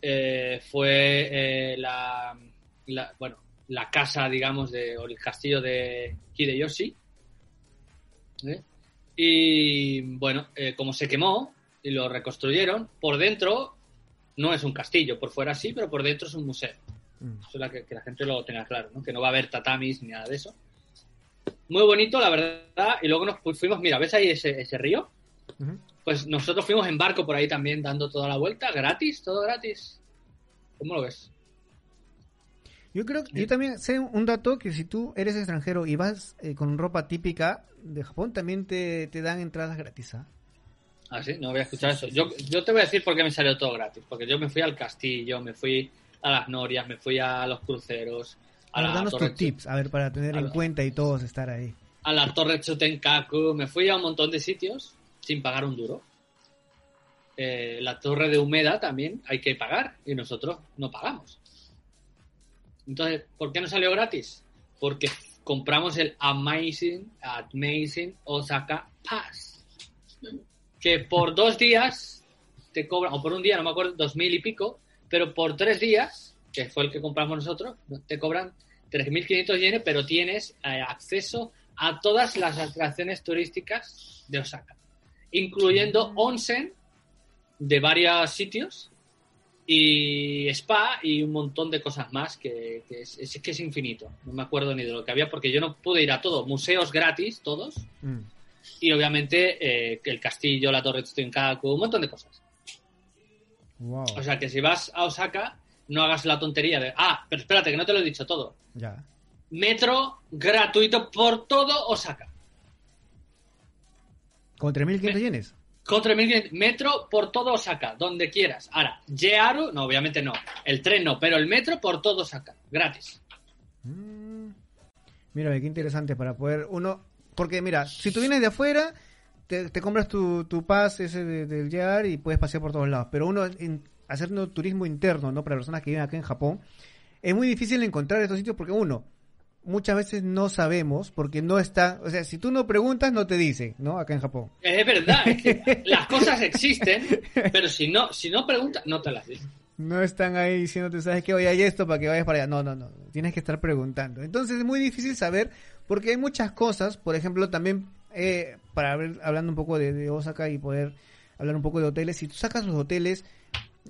Eh, fue eh, la, la- bueno, la casa, digamos, de, o el castillo de Hideyoshi. ¿eh? Y bueno, eh, como se quemó y lo reconstruyeron, por dentro no es un castillo, por fuera sí, pero por dentro es un museo. Mm. Eso es que, que la gente lo tenga claro, ¿no? Que no va a haber tatamis ni nada de eso. Muy bonito, la verdad. Y luego nos fu- fuimos, mira, ¿ves ahí ese, ese río? Pues nosotros fuimos en barco por ahí también dando toda la vuelta, gratis, todo gratis. ¿Cómo lo ves? Yo creo que yo también sé un dato que si tú eres extranjero y vas eh, con ropa típica de Japón, también te, te dan entradas gratis. ¿ah? Ah, sí, no voy a escuchar eso. Yo, yo te voy a decir por qué me salió todo gratis. Porque yo me fui al castillo, me fui a las norias, me fui a los cruceros, a la, danos tus tips, a ver, para tener en la- cuenta y todos estar ahí. a la torre Chotenkaku, me fui a un montón de sitios sin pagar un duro. Eh, la torre de Humeda también hay que pagar y nosotros no pagamos. Entonces, ¿por qué no salió gratis? Porque compramos el Amazing, Amazing Osaka Pass. Que por dos días te cobran, o por un día, no me acuerdo, dos mil y pico, pero por tres días, que fue el que compramos nosotros, te cobran 3.500 yenes, pero tienes eh, acceso a todas las atracciones turísticas de Osaka, incluyendo onsen de varios sitios y spa y un montón de cosas más que, que es, es que es infinito. No me acuerdo ni de lo que había porque yo no pude ir a todo. Museos gratis, todos. Mm. Y obviamente eh, el castillo, la torre Tsutenkaku, un montón de cosas. Wow. O sea que si vas a Osaka, no hagas la tontería de, ah, pero espérate, que no te lo he dicho todo. ya. Metro gratuito por todo Osaka. Con 3.500 yenes. Con 3.500 metro por todo Osaka, donde quieras. Ahora, Jearu, no, obviamente no. El tren no, pero el metro por todo Osaka, gratis. Mm. Mira, qué interesante para poder uno... Porque mira, si tú vienes de afuera, te, te compras tu, tu pass ese de- del JR y puedes pasear por todos lados. Pero uno, en, haciendo turismo interno, ¿no? Para personas que viven acá en Japón, es muy difícil encontrar estos sitios porque uno, muchas veces no sabemos porque no está... O sea, si tú no preguntas, no te dicen, ¿no? Acá en Japón. Es verdad, es que las cosas existen, pero si no, si no preguntas, no te las dicen. No están ahí diciéndote, ¿sabes qué? Voy a esto para que vayas para allá. No, no, no. Tienes que estar preguntando. Entonces es muy difícil saber porque hay muchas cosas. Por ejemplo, también eh, para ver, hablando un poco de, de Osaka y poder hablar un poco de hoteles. Si tú sacas los hoteles,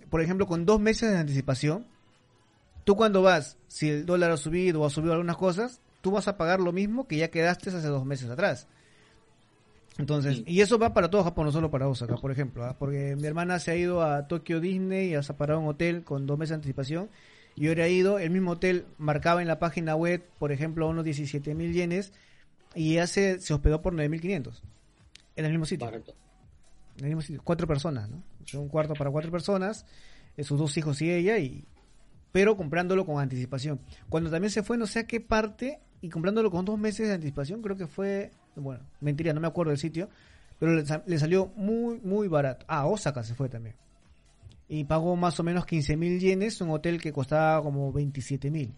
por ejemplo, con dos meses de anticipación, tú cuando vas, si el dólar ha subido o ha subido algunas cosas, tú vas a pagar lo mismo que ya quedaste hace dos meses atrás. Entonces, Sí. y eso va para todo Japón, no solo para Osaka, por ejemplo, ¿ah? porque mi hermana se ha ido a Tokio Disney y ha separado un hotel con dos meses de anticipación. Y he ido, el mismo hotel marcaba en la página web, por ejemplo, unos 17 mil yenes, y ya se, se hospedó por 9.500. En el mismo sitio. Correcto. En el mismo sitio. Cuatro personas, ¿no? O sea, un cuarto para cuatro personas, eh, sus dos hijos y ella, y pero comprándolo con anticipación. Cuando también se fue, no sé a qué parte, y comprándolo con dos meses de anticipación, creo que fue, bueno, mentira, no me acuerdo del sitio, pero le salió muy, muy barato. Ah, Osaka se fue también. Y pagó más o menos 15 mil yenes, un hotel que costaba como 27 mil.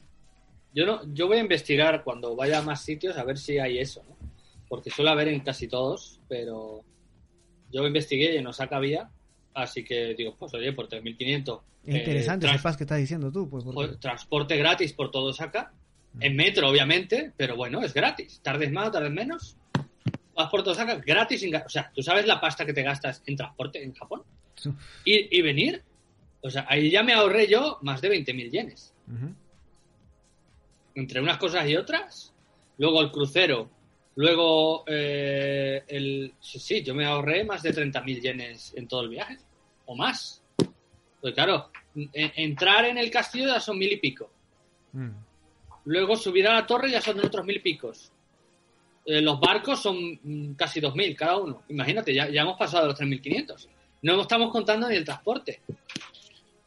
Yo no, yo voy a investigar cuando vaya a más sitios a ver si hay eso, ¿no? Porque suele haber en casi todos, pero yo investigué y en Osaka había, así que digo, pues oye, por 3.500. Es eh, interesante tras- ese pas que estás diciendo tú, pues. porque- por- transporte gratis por todo Osaka, en metro obviamente, pero bueno, es gratis. Tardes más, tardes menos. Vas por todo Osaka gratis, sin o sea, ¿tú sabes la pasta que te gastas en transporte en Japón? Ir y venir. O sea, ahí ya me ahorré yo más de 20.000 yenes. Entre unas cosas y otras. Luego el crucero. Luego eh, el... Sí, sí, yo me ahorré más de 30.000 yenes en todo el viaje. O más. Pues claro, en- entrar en el castillo ya son mil y pico. Mm. Luego subir a la torre ya son otros mil y picos. eh, los barcos son mm, casi 2.000 cada uno. Imagínate, ya, ya hemos pasado de los 3.500. No estamos contando ni el transporte.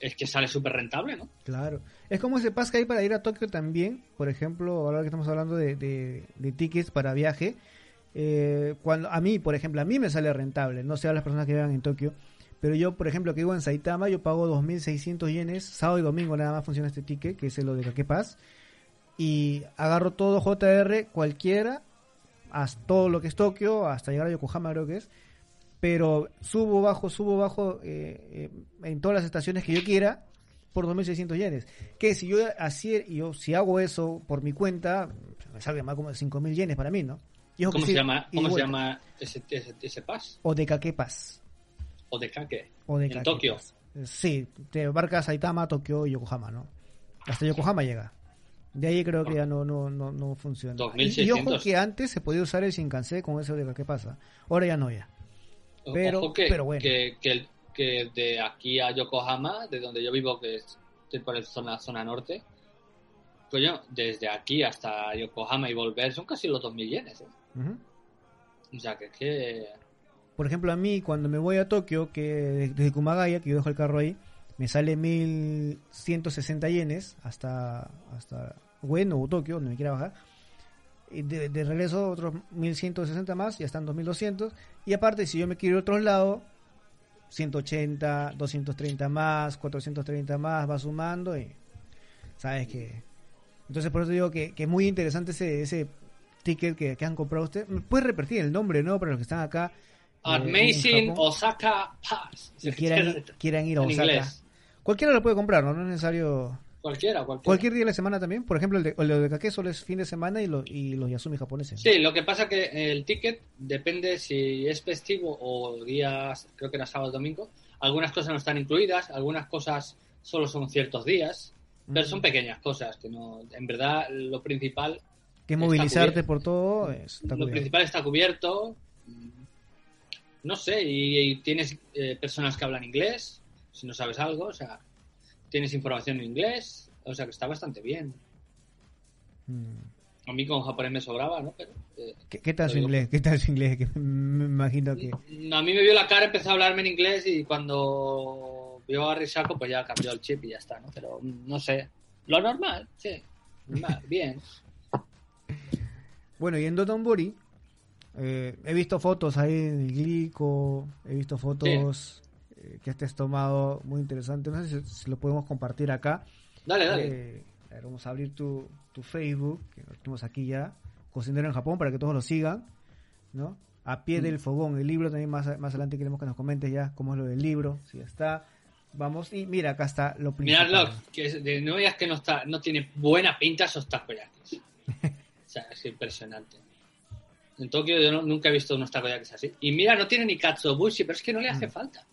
Es que sale súper rentable, ¿no? Claro. Es como ese pas que hay para ir a Tokio también. Por ejemplo, ahora que estamos hablando de, de- tickets para viaje. eh, cuando A mí, por ejemplo, a mí me sale rentable. No sé a las personas que vivan en Tokio. Pero yo, por ejemplo, que vivo en Saitama, yo pago 2.600 yenes. Sábado y domingo nada más funciona este ticket, que es lo de Kake Pass. Y agarro todo JR, cualquiera, hasta todo lo que es Tokio, hasta llegar a Yokohama creo que es. Pero subo, bajo, subo, bajo eh, eh, en todas las estaciones que yo quiera por 2.600 yenes. Que si yo así, yo si hago eso por mi cuenta, me salga más como de 5.000 yenes para mí, ¿no? Y ¿Cómo, sí, se llama, y cómo se vuelta. llama ese, ese, ese pass? O de Kake Pass. ¿O de Kake? O de En Kake Tokio. Pass. Sí, te embarcas Saitama, Tokio y Yokohama, ¿no? Hasta Yokohama llega. De ahí creo que ya no, no, no, no funciona. Y, y ojo 2600. que antes se podía usar el Shinkansen con eso de Kake pasa. Ahora ya no ya. Pero- Ojo que, pero bueno. que, que, el- que de aquí a Yokohama, de donde yo vivo, que es por la zona, zona norte, coño, desde aquí hasta Yokohama y volver son casi los 2.000 yenes. ¿eh? O sea, que es que... Por ejemplo, a mí cuando me voy a Tokio, que de- desde Kumagaya, que yo dejo el carro ahí, me sale 1160 yenes hasta hasta Ueno o Tokio, donde me quiera bajar. De, de regreso otros 1160 más, ya están 2200. Y aparte, si yo me quiero ir a otro lado, 180, 230 más, 430 más, va sumando y sabes que... Entonces por eso digo que, que es muy interesante ese, ese ticket que, que han comprado ustedes. ¿Me puedes repetir el nombre, no? Para los que están acá. eh, Amazing Osaka Pass. y quieran, ir- quieran ir a Osaka. inglés. Cualquiera lo puede comprar, ¿no? No es necesario... Cualquiera, cualquiera. Cualquier día de la semana también. Por ejemplo, el de, el de Kake solo es fin de semana y, lo- y los Yasumi japoneses. Sí, lo que pasa que el ticket depende si es festivo o días, creo que era sábado o domingo. Algunas cosas no están incluidas, algunas cosas solo son ciertos días, pero son pequeñas cosas que no, en verdad lo principal, Que movilizarte por todo es- está lo principal está cubierto. Mm, No sé, y, y tienes eh, personas que hablan inglés, si no sabes algo, o sea, tienes información en inglés, o sea que está bastante bien. Mm. A mí con japonés me sobraba, ¿no? Pero, eh, ¿Qué, qué tal su inglés? ¿Qué tal su inglés? Que me imagino que... A mí me vio la cara, empezó a hablarme en inglés y cuando vio a Risako, pues ya cambió el chip y ya está, ¿no? Pero mm, no sé. Lo normal, sí. Normal, bien. Bueno, y en Dotonbori, eh, he visto fotos ahí en el glico, he visto fotos que estés tomado muy interesantes. No sé si, si lo podemos compartir acá. Dale, dale. Eh, a ver, vamos a abrir tu, tu Facebook, que lo tenemos aquí ya, Cocinero en Japón, para que todos lo sigan, ¿no? A pie Mm. del fogón, el libro también más, más adelante queremos que nos comentes ya cómo es lo del libro, si está. Vamos, y mira, acá está lo principal. Miradlo, que es- de- no veas que no está, no tiene buena pinta esos takoyakis. O sea, es impresionante. En Tokio yo no- nunca he visto unos takoyakis así. Y mira, no tiene ni katsuobushi, pero es que no le hace Mm. falta.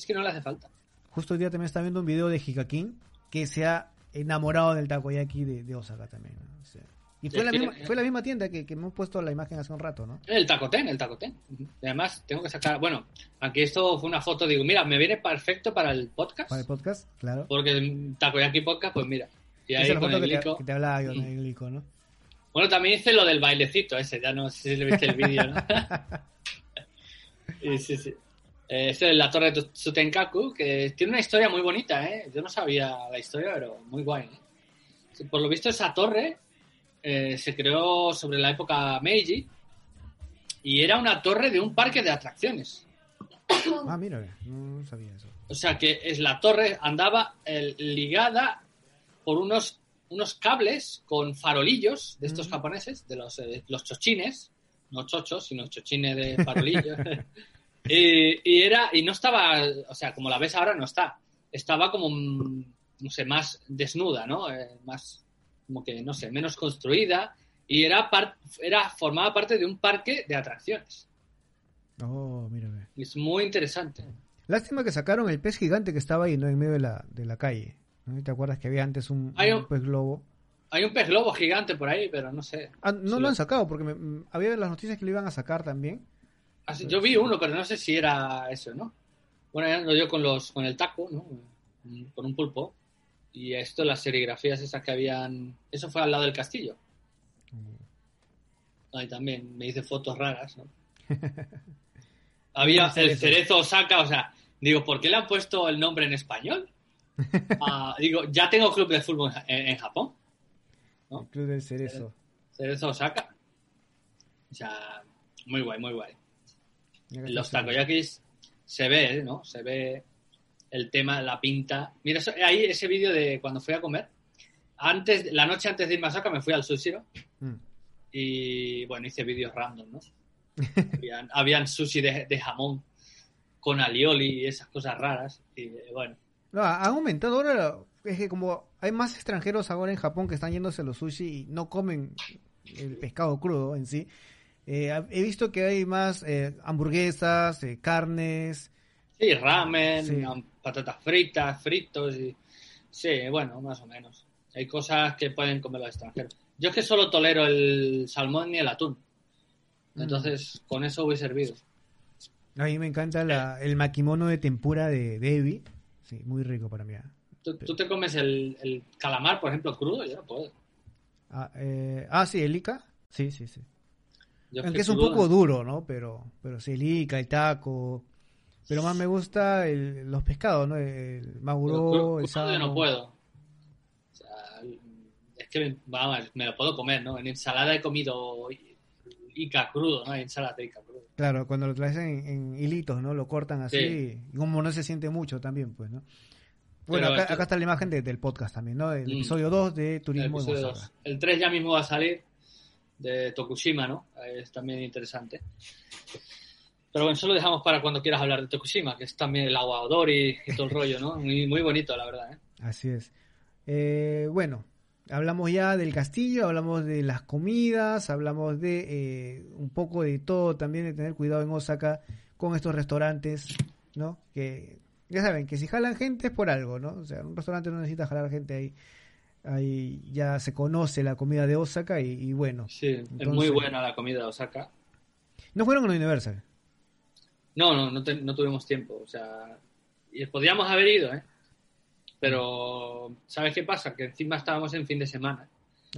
Es que no le hace falta. Justo hoy día también está viendo un video de Hikakin que se ha enamorado del takoyaki de, de Osaka también. ¿no? O sea, y fue la, misma, fue la misma tienda que, que hemos puesto la imagen hace un rato, ¿no? El tacoten, el tacoten. Y además, tengo que sacar. Bueno, aquí esto fue una foto, digo, mira, me viene perfecto para el podcast. Para el podcast, claro. Porque el Takoyaki Podcast, pues mira. Y ahí con el que te, glico. que te hablaba yo. El glico, ¿no? Bueno, también hice lo del bailecito ese, ya no sé si le viste el vídeo, ¿no? Sí, sí. Eh, Ese es la torre de Tsutenkaku, que tiene una historia muy bonita, ¿eh? Yo no sabía la historia, pero muy guay, ¿eh? Por lo visto, esa torre eh, se creó sobre la época Meiji y era una torre de un parque de atracciones. Ah, mira, no sabía eso. O sea que es la torre andaba eh, ligada por unos, unos cables con farolillos de estos Mm. japoneses, de los, eh, los chochines, no chochos, sino chochines de farolillos. y, y era, y no estaba, o sea, como la ves ahora, no está. Estaba como, mm, no sé, más desnuda, ¿no? Eh, más, como que, no sé, menos construida. Y era, par- era, formaba parte de un parque de atracciones. Oh. Y es muy interesante. Lástima que sacaron el pez gigante que estaba ahí, ¿no? En medio de la, de la calle. ¿no? ¿Te acuerdas que había antes un, Hay un un- pez globo? Hay un pez globo gigante por ahí, pero no sé. Ah, no Sí, lo lo- han sacado porque me- mm, había las noticias que lo iban a sacar también. Así- yo vi uno, pero no sé si era eso, ¿no? Bueno, ya ando yo con los con el taco, ¿no? Mm, Con un pulpo. Y esto, las serigrafías esas que habían... Eso fue al lado del castillo. Ahí también me hice fotos raras, ¿no? Había el cerezo Osaka, o sea, digo, ¿por qué le han puesto el nombre en español? Ah, digo, ya tengo club de fútbol en, en Japón, ¿no? El Club del Cerezo. Cerezo Osaka. O sea, muy guay, muy guay. En los takoyakis se ve, ¿no? Se ve el tema, la pinta. Mira, eso- ahí ese vídeo de cuando fui a comer. Antes, la noche antes de irme a Osaka me fui al sushi Mm. y bueno, hice vídeos random, ¿no? habían, habían sushi de, de jamón con alioli y esas cosas raras. Y eh, bueno, No, ha aumentado ahora. Es que como hay más extranjeros ahora en Japón que están yéndose a los sushi y no comen el pescado crudo en sí. Eh, he visto que hay más eh, hamburguesas, eh, carnes. sí, ramen, Sí. patatas fritas, fritos y... Sí, bueno, más o menos. Hay cosas que pueden comer los extranjeros. Yo es que solo tolero el salmón y el atún. Mm. Entonces, con eso voy servido. A mí me encanta la- el makimono de tempura de Debbie. Sí, muy rico para mí. ¿Tú, tú te comes el, el calamar, por ejemplo, crudo? Yo no puedo. Ah, eh, ah, sí, el Ica. Sí, sí, sí. Aunque que es un poco duro, ¿no? Pero, pero sí, el el taco. Pero más me gusta el- los pescados, ¿no? El maguro, el yo no puedo. O sea, es que, me- vamos, me lo puedo comer, ¿no? En ensalada he comido ica crudo, ¿no? Hay ensalada de ica crudo. Claro, cuando lo traes en, en hilitos, ¿no? Lo cortan así. Sí. Y como no se siente mucho también, pues, ¿no? Bueno, acá, acá está la imagen de- del podcast también, ¿no? El Mm. episodio 2 de El, Turismo en episodio dos. El 3 ya mismo va a salir de Tokushima, ¿no? Es también interesante. Pero bueno, eso lo dejamos para cuando quieras hablar de Tokushima, que es también el agua y todo el rollo, ¿no? Muy, muy bonito, la verdad, ¿eh? Así es. Eh, bueno, hablamos ya del castillo, hablamos de las comidas, hablamos de eh, un poco de todo, también de tener cuidado en Osaka con estos restaurantes, ¿no? Que ya saben que si jalan gente es por algo, ¿no? O sea, un restaurante no necesita jalar gente ahí. Ahí ya se conoce la comida de Osaka y, y bueno. Sí, es muy buena la comida de Osaka. No fueron la Universal. No, no, no, te- no tuvimos tiempo. O sea, y podríamos haber ido, ¿eh? Pero, ¿sabes qué pasa? Que encima estábamos en fin de semana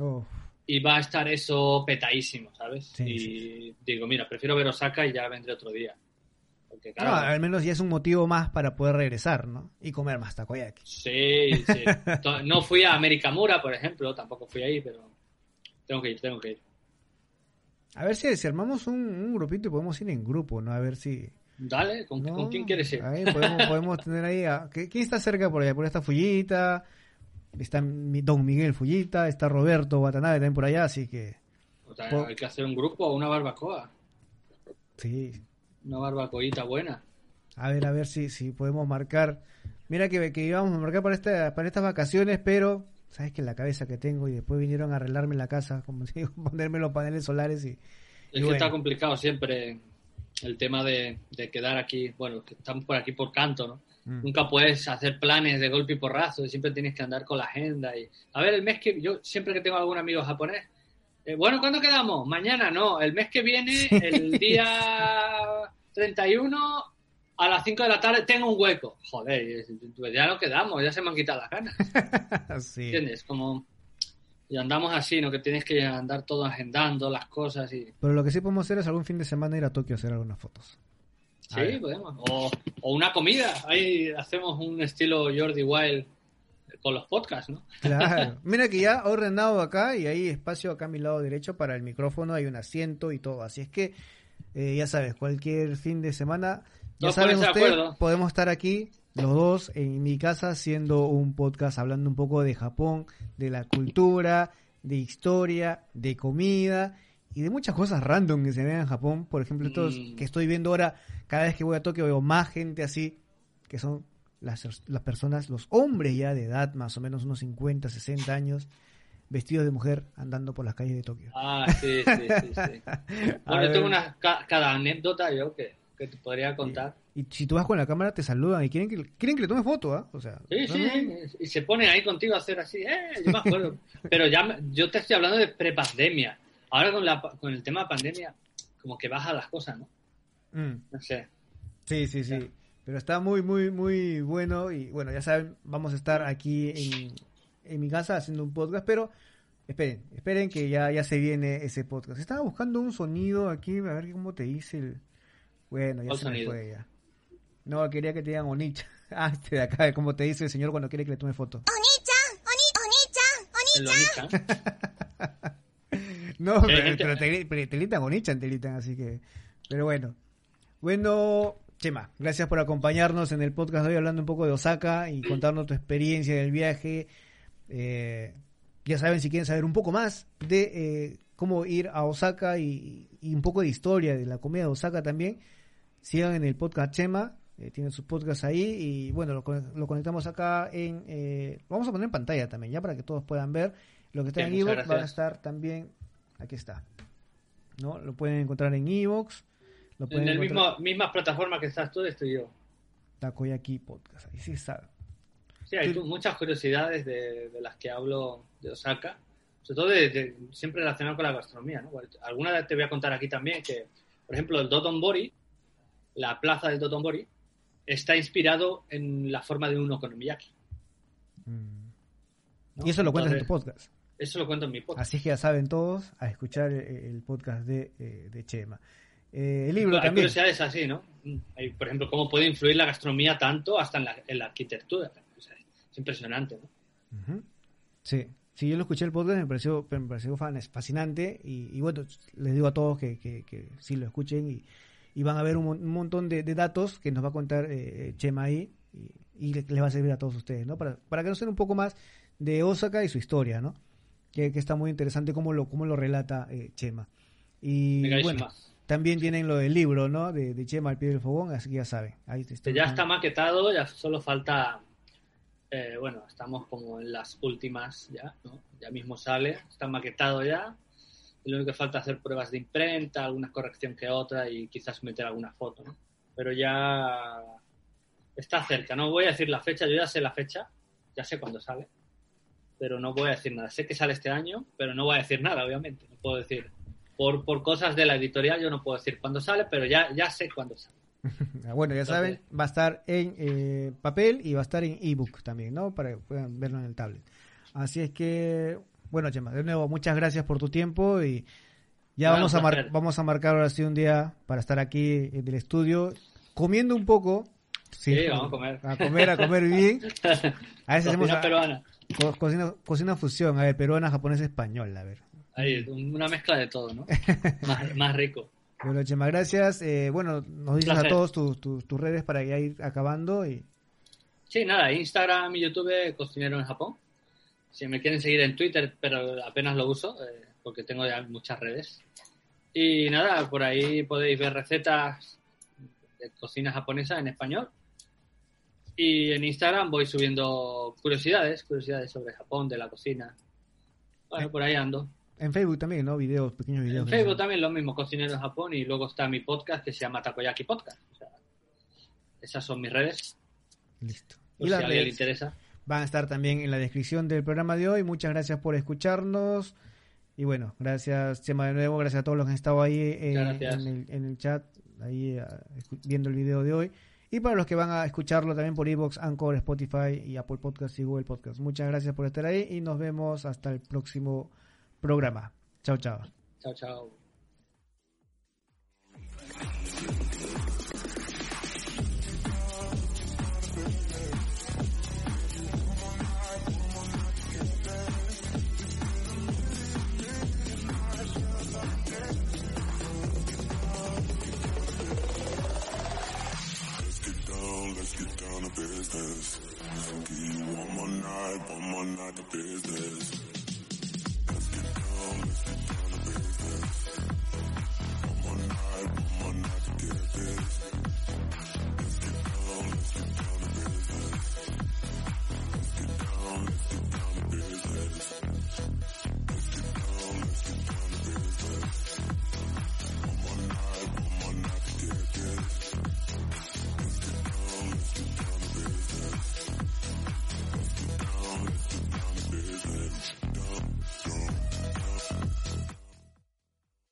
Oh, y va a estar eso petadísimo, ¿sabes? Sí, y sí, digo, mira, prefiero ver Osaka y ya vendré otro día. Porque, no, claro, al menos ya es un motivo más para poder regresar, ¿no? Y comer más takoyaki. sí, sí. No fui a Amerikamura, por ejemplo, tampoco fui ahí, pero tengo que ir, tengo que ir. A ver si, si armamos un, un grupito y podemos ir en grupo, ¿no? A ver si... Dale, ¿con, ¿no? ¿con quién quieres ir? Ahí podemos, podemos tener ahí... A, ¿qué- ¿Quién está cerca por allá? Por esta Fullita, está Don Miguel Fullita, está Roberto Watanabe también por allá, así que... O sea, hay que hacer un grupo o una barbacoa. Sí, Una barbacoita buena. a ver, a ver si, si podemos marcar... Mira que, que íbamos a marcar para, esta, para estas vacaciones, pero... ¿Sabes que la cabeza que tengo? Y después vinieron a arreglarme la casa, como digo, ponerme los paneles solares y... Es que bueno. está complicado siempre el tema de, de quedar aquí, bueno, que estamos por aquí por canto, ¿no? Mm. Nunca puedes hacer planes de golpe y porrazo, siempre tienes que andar con la agenda y... A ver, el mes que... Yo siempre que tengo algún amigo japonés, eh, bueno, ¿cuándo quedamos? Mañana, no, el mes que viene, el día 31 a las 5 de la tarde tengo un hueco. Joder, pues ya no quedamos, ya se me han quitado las ganas. sí. ¿Entiendes? Como... Y andamos así, ¿no? Que tienes que andar todo agendando las cosas y... Pero lo que sí podemos hacer es algún fin de semana ir a Tokio a hacer algunas fotos. Sí, podemos. O, o una comida. Ahí hacemos un estilo Jordi Wild con los podcasts, ¿no? Claro. Mira que ya he ordenado acá y hay espacio acá a mi lado derecho para el micrófono, hay un asiento y todo. Así es que, eh, ya sabes, cualquier fin de semana, ya saben acuerdo. podemos estar aquí los dos en mi casa haciendo un podcast hablando un poco de Japón, de la cultura, de historia, de comida y de muchas cosas random que se ven en Japón. Por ejemplo, estos Mm. que estoy viendo ahora, cada vez que voy a Tokio veo más gente así, que son las, las personas, los hombres ya de edad, más o menos unos 50, 60 años, vestidos de mujer, andando por las calles de Tokio. Ah, sí, sí, sí. sí. Bueno, yo tengo una, ca- cada anécdota yo que, que te podría contar. Y si tú vas con la cámara, te saludan y quieren que, quieren que le tomes foto, ¿ah? O sea, Sí, sí, no, y se ponen ahí contigo a hacer así, eh, yo me acuerdo. Pero ya, yo te estoy hablando de prepandemia. Ahora con, la, con el tema pandemia, como que baja las cosas, ¿no? Mm. No sé. Sí, sí, sí. Pero está muy, muy, muy bueno. Y bueno, ya saben, vamos a estar aquí en, en mi casa haciendo un podcast. Pero Esperen, esperen que ya, ya se viene ese podcast. Estaba buscando un sonido aquí, a ver cómo te dice el... Bueno, ya ¿Cuál se me sonido? fue ya. No, quería que te digan Onicha. Ah, este de acá, como te dice el señor cuando quiere que le tome foto. En lo Nissan. No, Hay pero, pero te, pero te gritan Onicha, te gritan, así que... Pero bueno. Bueno, Chema, gracias por acompañarnos en el podcast de hoy hablando un poco de Osaka y contarnos tu experiencia del viaje. Eh, ya saben, si quieren saber un poco más de eh, cómo ir a Osaka y, y un poco de historia de la comida de Osaka también, sigan en el podcast Chema. eh, tiene su podcast ahí y bueno, lo, con- lo conectamos acá en... eh, lo vamos a poner en pantalla también, ya para que todos puedan ver. Lo que está en Evox va a estar también... Aquí está. ¿no? Lo pueden encontrar en Evox. En mismo, misma plataforma que estás tú, estoy yo. Takoyaki Podcast. Ahí sí está. Sí, hay muchas curiosidades de, de las que hablo de Osaka, sobre todo de, de- siempre relacionado con la gastronomía. ¿no? Alguna te voy a contar aquí también que, por ejemplo, el Dotonbori, la plaza del Dotonbori, está inspirado en la forma de un okonomiyaki. ¿no? Y eso lo cuentas en tu podcast. Eso lo cuento en mi podcast. Así que ya saben todos a escuchar el, el podcast de, eh, de Chema. Eh, el libro Hay también. curiosidades así, ¿no? Mm, Hay, por ejemplo, cómo puede influir la gastronomía tanto hasta en la, en la arquitectura. Es impresionante, ¿no? Sí. Sí, yo lo escuché el podcast, me pareció, me pareció fascinante y, y bueno, les digo a todos que, que, que sí lo escuchen y, y van a ver un, un montón de, de datos que nos va a contar eh, Chema ahí y, y le- les va a servir a todos ustedes, ¿no? Para, para conocer un poco más de Osaka y su historia, ¿no? Que, que está muy interesante cómo lo, cómo lo relata eh, Chema. Y bueno, también tienen lo del libro, ¿no? De, de Chema al pie del fogón, así que ya saben. Ahí Que ya está maquetado, ya solo falta, eh, bueno, estamos como en las últimas ya. Ya mismo sale, está maquetado ya. Y lo único que falta es hacer pruebas de imprenta, alguna corrección que otra y quizás meter alguna foto. Pero ya está cerca, no voy a decir la fecha, yo ya sé la fecha, ya sé cuándo sale, pero no voy a decir nada. Sé que sale este año, pero no voy a decir nada, obviamente. No puedo decir, por, por cosas de la editorial yo no puedo decir cuándo sale, pero ya, ya sé cuándo sale. Ah, Bueno, ya saben, va a estar en eh, papel y va a estar en ebook también, ¿no? Para que puedan verlo en el tablet. Así es que, bueno, Chema, de nuevo, muchas gracias por tu tiempo y ya Nada, vamos, a mar- vamos a marcar ahora sí un día para estar aquí en el estudio comiendo un poco. Sí, vamos a comer. A comer, a comer bien. A veces hacemos peruana. co- cocina, cocina fusión, a ver, peruana, japonesa, española, a ver. Ahí, una mezcla de todo, ¿no? más, más rico. Bueno, Chema, gracias. Eh, bueno, nos dices a Placer. todos tus, tus, tus redes para ya ir acabando y Sí, nada, Instagram y YouTube, Cocinero en Japón. Si me quieren seguir en Twitter, pero apenas lo uso, eh, porque tengo ya muchas redes. Y nada, por ahí podéis ver recetas de cocina japonesa en español. Y en Instagram voy subiendo curiosidades, curiosidades sobre Japón, de la cocina. Bueno, por ahí ando. En Facebook también, ¿no? Videos, pequeños videos. En Facebook también lo mismo, Cocinero en Japón, y luego está mi podcast que se llama Takoyaki Podcast. O sea, esas son mis redes, Listo. por Y si a alguien le interesa. van a estar también en la descripción del programa de hoy. Muchas gracias por escucharnos. Y bueno, gracias Chema de nuevo, gracias a todos los que han estado ahí eh, en, el, en el chat, ahí ah, escu- viendo el video de hoy. Y para los que van a escucharlo también por Evox, Anchor, Spotify y Apple Podcast y Google Podcast. Muchas gracias por estar ahí y nos vemos hasta el próximo programa. Chao, chao. Chao, chao. Business. Give you one more night, one more night to business. なるほどね。